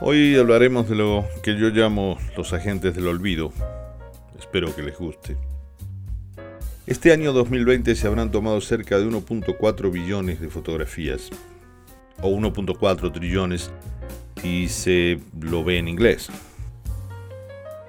Hoy hablaremos de lo que yo llamo los agentes del olvido. Espero que les guste. Este año 2020 se habrán tomado cerca de 1.4 billones de fotografías, o 1.4 trillones si se lo ve en inglés.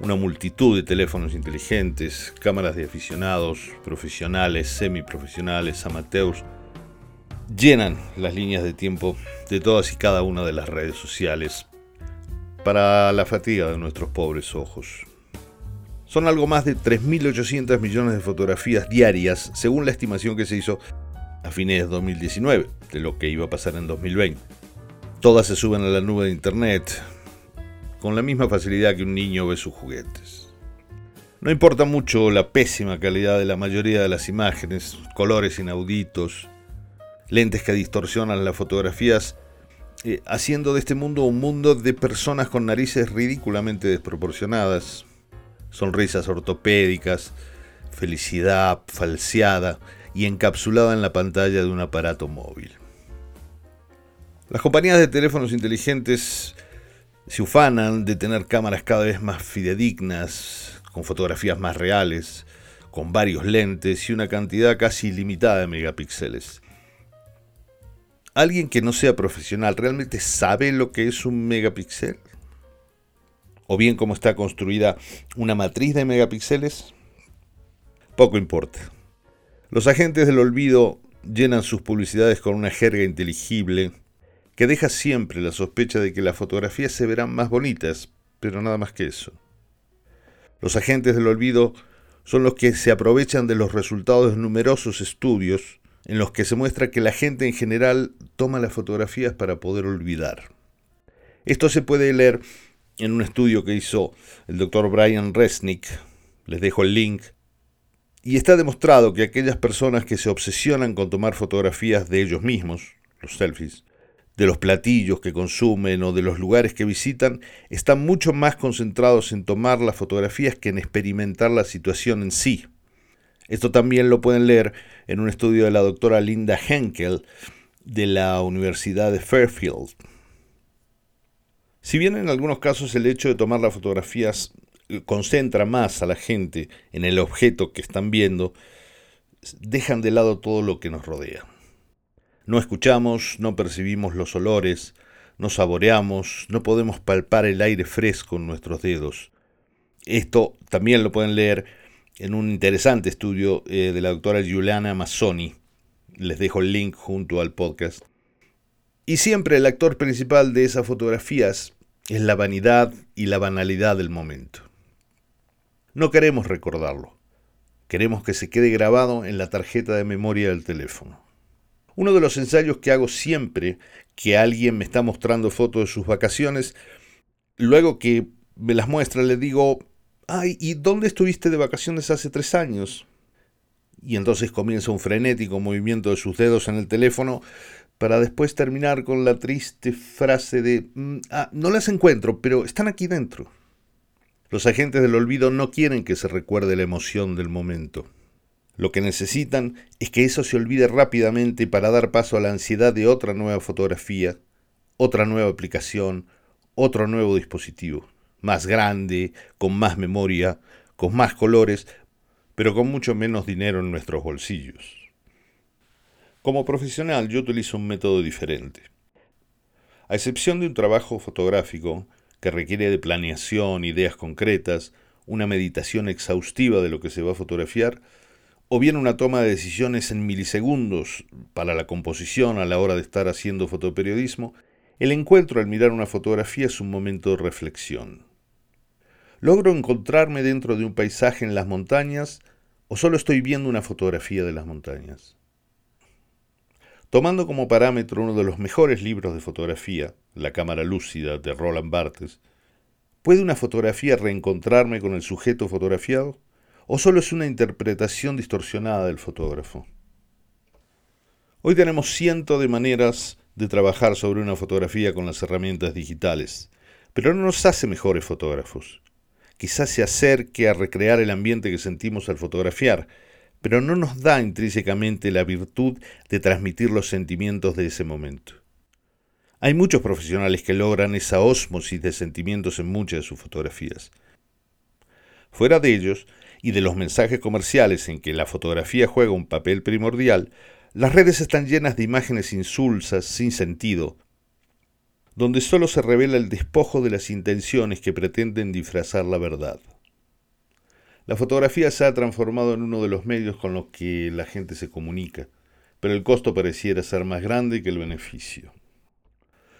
Una multitud de teléfonos inteligentes, cámaras de aficionados, profesionales, semiprofesionales, amateurs, llenan las líneas de tiempo de todas y cada una de las redes sociales para la fatiga de nuestros pobres ojos. Son algo más de 3.800 millones de fotografías diarias, según la estimación que se hizo a fines de 2019, de lo que iba a pasar en 2020. Todas se suben a la nube de Internet, con la misma facilidad que un niño ve sus juguetes. No importa mucho la pésima calidad de la mayoría de las imágenes, colores inauditos, lentes que distorsionan las fotografías, eh, haciendo de este mundo un mundo de personas con narices ridículamente desproporcionadas, sonrisas ortopédicas, felicidad falseada y encapsulada en la pantalla de un aparato móvil. Las compañías de teléfonos inteligentes se ufanan de tener cámaras cada vez más fidedignas, con fotografías más reales, con varios lentes y una cantidad casi ilimitada de megapíxeles. ¿Alguien que no sea profesional realmente sabe lo que es un megapíxel? o bien cómo está construida una matriz de megapíxeles? Poco importa. Los agentes del olvido llenan sus publicidades con una jerga inteligible que deja siempre la sospecha de que las fotografías se verán más bonitas, pero nada más que eso. Los agentes del olvido son los que se aprovechan de los resultados de numerosos estudios en los que se muestra que la gente en general toma las fotografías para poder olvidar. Esto se puede leer en un estudio que hizo el doctor Brian Resnick, les dejo el link, y está demostrado que aquellas personas que se obsesionan con tomar fotografías de ellos mismos, los selfies, de los platillos que consumen o de los lugares que visitan, están mucho más concentrados en tomar las fotografías que en experimentar la situación en sí. Esto también lo pueden leer en un estudio de la doctora Linda Henkel de la Universidad de Fairfield. Si bien en algunos casos el hecho de tomar las fotografías eh, concentra más a la gente en el objeto que están viendo, dejan de lado todo lo que nos rodea. No escuchamos, no percibimos los olores, no saboreamos, no podemos palpar el aire fresco en nuestros dedos. Esto también lo pueden leer en un interesante estudio eh, de la doctora Giuliana Mazzoni. Les dejo el link junto al podcast. Y siempre el actor principal de esas fotografías es la vanidad y la banalidad del momento. No queremos recordarlo, queremos que se quede grabado en la tarjeta de memoria del teléfono. Uno de los ensayos que hago siempre que alguien me está mostrando fotos de sus vacaciones, luego que me las muestra le digo, ay, ¿y dónde estuviste de vacaciones hace tres años? Y entonces comienza un frenético movimiento de sus dedos en el teléfono para después terminar con la triste frase de, mm, ah, no las encuentro, pero están aquí dentro. Los agentes del olvido no quieren que se recuerde la emoción del momento. Lo que necesitan es que eso se olvide rápidamente para dar paso a la ansiedad de otra nueva fotografía, otra nueva aplicación, otro nuevo dispositivo, más grande, con más memoria, con más colores, pero con mucho menos dinero en nuestros bolsillos. Como profesional yo utilizo un método diferente. A excepción de un trabajo fotográfico que requiere de planeación, ideas concretas, una meditación exhaustiva de lo que se va a fotografiar, o bien una toma de decisiones en milisegundos para la composición a la hora de estar haciendo fotoperiodismo, el encuentro al mirar una fotografía es un momento de reflexión. ¿Logro encontrarme dentro de un paisaje en las montañas o solo estoy viendo una fotografía de las montañas? Tomando como parámetro uno de los mejores libros de fotografía, La cámara lúcida de Roland Barthes, ¿Puede una fotografía reencontrarme con el sujeto fotografiado? ¿O solo es una interpretación distorsionada del fotógrafo? Hoy tenemos cientos de maneras de trabajar sobre una fotografía con las herramientas digitales, pero no nos hace mejores fotógrafos. Quizás se acerque a recrear el ambiente que sentimos al fotografiar, pero no nos da intrínsecamente la virtud de transmitir los sentimientos de ese momento. Hay muchos profesionales que logran esa ósmosis de sentimientos en muchas de sus fotografías. Fuera de ellos, y de los mensajes comerciales en que la fotografía juega un papel primordial, las redes están llenas de imágenes insulsas, sin sentido, donde solo se revela el despojo de las intenciones que pretenden disfrazar la verdad. La fotografía se ha transformado en uno de los medios con los que la gente se comunica, pero el costo pareciera ser más grande que el beneficio.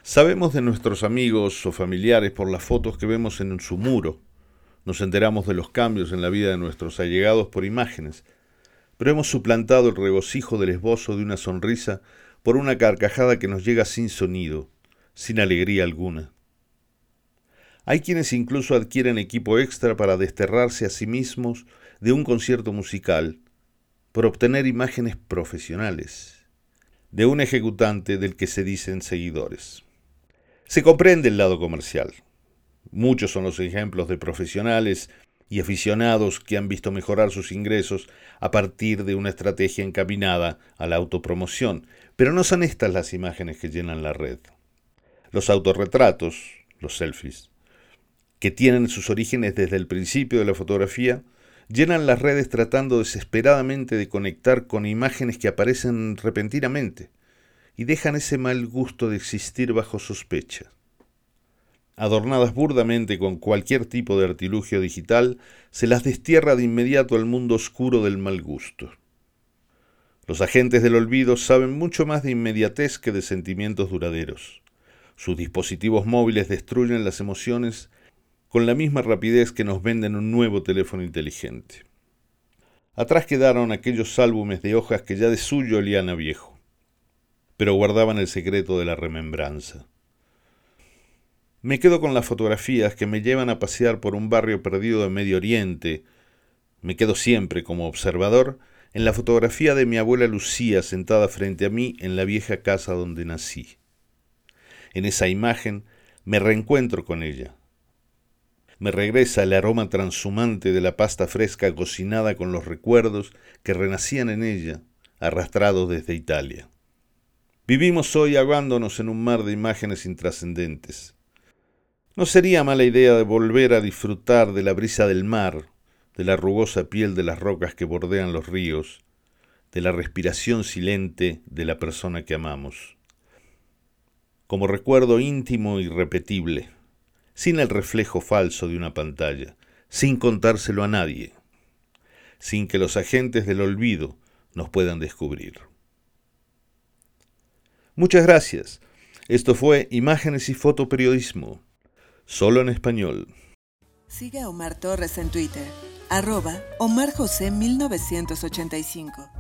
Sabemos de nuestros amigos o familiares por las fotos que vemos en su muro. Nos enteramos de los cambios en la vida de nuestros allegados por imágenes, pero hemos suplantado el regocijo del esbozo de una sonrisa por una carcajada que nos llega sin sonido, sin alegría alguna. Hay quienes incluso adquieren equipo extra para desterrarse a sí mismos de un concierto musical por obtener imágenes profesionales de un ejecutante del que se dicen seguidores. Se comprende el lado comercial. Muchos son los ejemplos de profesionales y aficionados que han visto mejorar sus ingresos a partir de una estrategia encaminada a la autopromoción, pero no son estas las imágenes que llenan la red. Los autorretratos, los selfies, que tienen sus orígenes desde el principio de la fotografía, llenan las redes tratando desesperadamente de conectar con imágenes que aparecen repentinamente, y dejan ese mal gusto de existir bajo sospecha. Adornadas burdamente con cualquier tipo de artilugio digital, se las destierra de inmediato al mundo oscuro del mal gusto. Los agentes del olvido saben mucho más de inmediatez que de sentimientos duraderos. Sus dispositivos móviles destruyen las emociones con la misma rapidez que nos venden un nuevo teléfono inteligente. Atrás quedaron aquellos álbumes de hojas que ya de suyo olían a viejo pero guardaban el secreto de la remembranza. Me quedo con las fotografías que me llevan a pasear por un barrio perdido de Medio Oriente. Me quedo siempre como observador en la fotografía de mi abuela Lucía sentada frente a mí en la vieja casa donde nací. En esa imagen me reencuentro con ella. Me regresa el aroma transhumante de la pasta fresca cocinada con los recuerdos que renacían en ella, arrastrados desde Italia. Vivimos hoy ahogándonos en un mar de imágenes intrascendentes. No sería mala idea de volver a disfrutar de la brisa del mar, de la rugosa piel de las rocas que bordean los ríos, de la respiración silente de la persona que amamos. Como recuerdo íntimo y repetible, sin el reflejo falso de una pantalla, sin contárselo a nadie, sin que los agentes del olvido nos puedan descubrir. Muchas gracias. Esto fue Imágenes y Fotoperiodismo, solo en español. Sigue a Omar Torres en Twitter, arroba Omar José 1985.